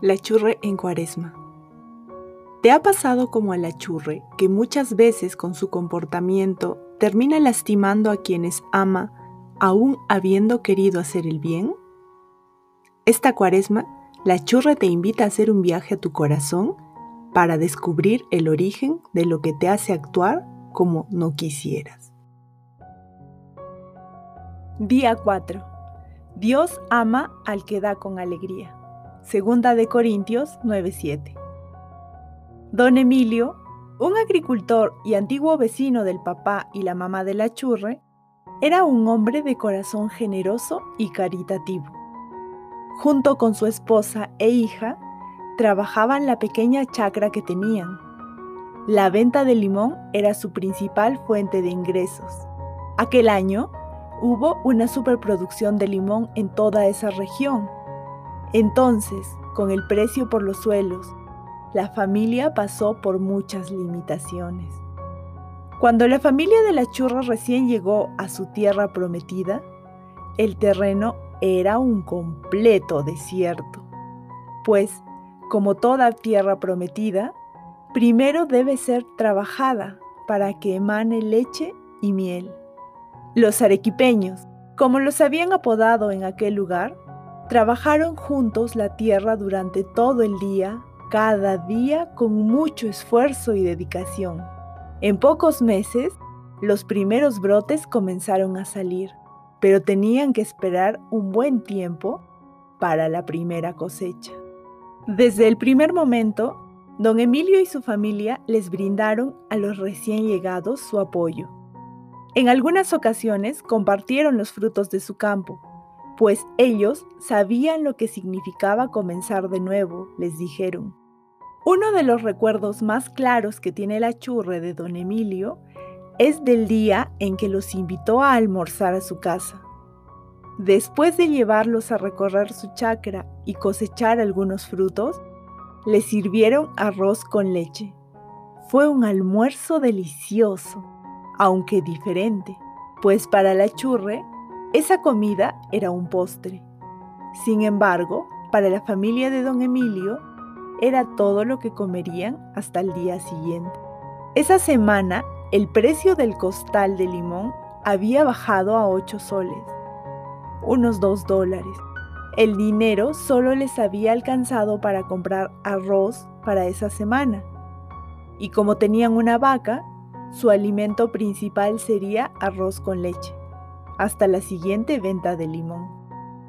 La churre en cuaresma. ¿Te ha pasado como a la churre, que muchas veces con su comportamiento termina lastimando a quienes ama, aún habiendo querido hacer el bien? Esta cuaresma, la churre te invita a hacer un viaje a tu corazón para descubrir el origen de lo que te hace actuar como no quisieras. Día 4. Dios ama al que da con alegría. Segunda de Corintios 9:7. Don Emilio, un agricultor y antiguo vecino del papá y la mamá de la churre, era un hombre de corazón generoso y caritativo. Junto con su esposa e hija, trabajaban la pequeña chacra que tenían. La venta de limón era su principal fuente de ingresos. Aquel año hubo una superproducción de limón en toda esa región entonces, con el precio por los suelos, la familia pasó por muchas limitaciones. Cuando la familia de la churra recién llegó a su tierra prometida, el terreno era un completo desierto, pues, como toda tierra prometida, primero debe ser trabajada para que emane leche y miel. Los arequipeños, como los habían apodado en aquel lugar, Trabajaron juntos la tierra durante todo el día, cada día con mucho esfuerzo y dedicación. En pocos meses, los primeros brotes comenzaron a salir, pero tenían que esperar un buen tiempo para la primera cosecha. Desde el primer momento, don Emilio y su familia les brindaron a los recién llegados su apoyo. En algunas ocasiones compartieron los frutos de su campo, pues ellos sabían lo que significaba comenzar de nuevo, les dijeron. Uno de los recuerdos más claros que tiene la churre de don Emilio es del día en que los invitó a almorzar a su casa. Después de llevarlos a recorrer su chacra y cosechar algunos frutos, les sirvieron arroz con leche. Fue un almuerzo delicioso, aunque diferente, pues para la churre esa comida era un postre. Sin embargo, para la familia de don Emilio, era todo lo que comerían hasta el día siguiente. Esa semana, el precio del costal de limón había bajado a 8 soles, unos 2 dólares. El dinero solo les había alcanzado para comprar arroz para esa semana. Y como tenían una vaca, su alimento principal sería arroz con leche hasta la siguiente venta de limón.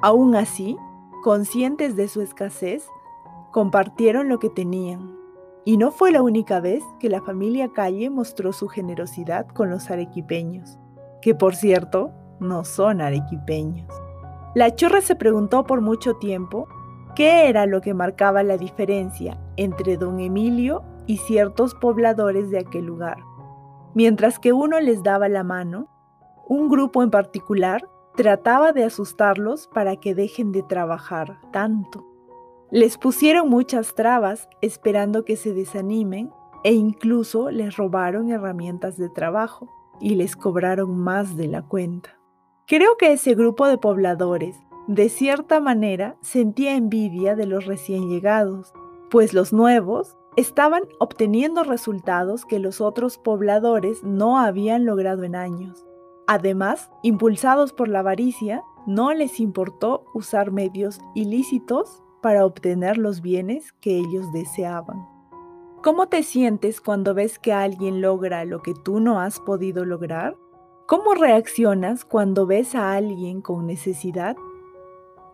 Aún así, conscientes de su escasez, compartieron lo que tenían. Y no fue la única vez que la familia Calle mostró su generosidad con los arequipeños, que por cierto, no son arequipeños. La chorra se preguntó por mucho tiempo qué era lo que marcaba la diferencia entre don Emilio y ciertos pobladores de aquel lugar. Mientras que uno les daba la mano, un grupo en particular trataba de asustarlos para que dejen de trabajar tanto. Les pusieron muchas trabas esperando que se desanimen e incluso les robaron herramientas de trabajo y les cobraron más de la cuenta. Creo que ese grupo de pobladores, de cierta manera, sentía envidia de los recién llegados, pues los nuevos estaban obteniendo resultados que los otros pobladores no habían logrado en años. Además, impulsados por la avaricia, no les importó usar medios ilícitos para obtener los bienes que ellos deseaban. ¿Cómo te sientes cuando ves que alguien logra lo que tú no has podido lograr? ¿Cómo reaccionas cuando ves a alguien con necesidad?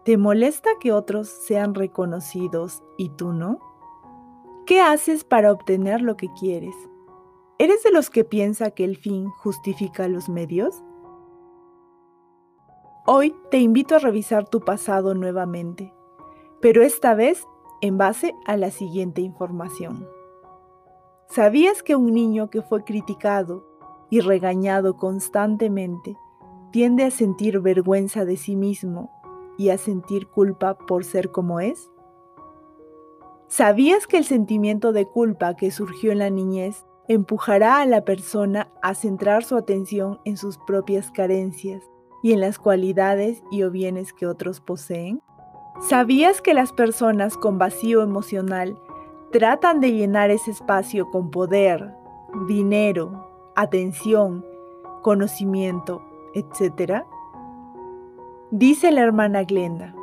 ¿Te molesta que otros sean reconocidos y tú no? ¿Qué haces para obtener lo que quieres? ¿Eres de los que piensa que el fin justifica los medios? Hoy te invito a revisar tu pasado nuevamente, pero esta vez en base a la siguiente información. ¿Sabías que un niño que fue criticado y regañado constantemente tiende a sentir vergüenza de sí mismo y a sentir culpa por ser como es? ¿Sabías que el sentimiento de culpa que surgió en la niñez empujará a la persona a centrar su atención en sus propias carencias y en las cualidades y o bienes que otros poseen? ¿Sabías que las personas con vacío emocional tratan de llenar ese espacio con poder, dinero, atención, conocimiento, etcétera? Dice la hermana Glenda,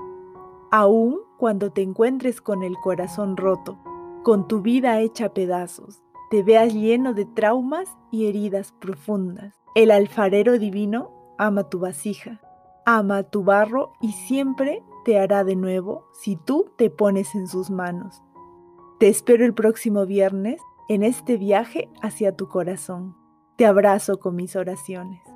aún cuando te encuentres con el corazón roto, con tu vida hecha pedazos, te veas lleno de traumas y heridas profundas, el alfarero divino ama tu vasija, ama tu barro y siempre te hará de nuevo si tú te pones en sus manos. Te espero el próximo viernes en este viaje hacia tu corazón. Te abrazo con mis oraciones.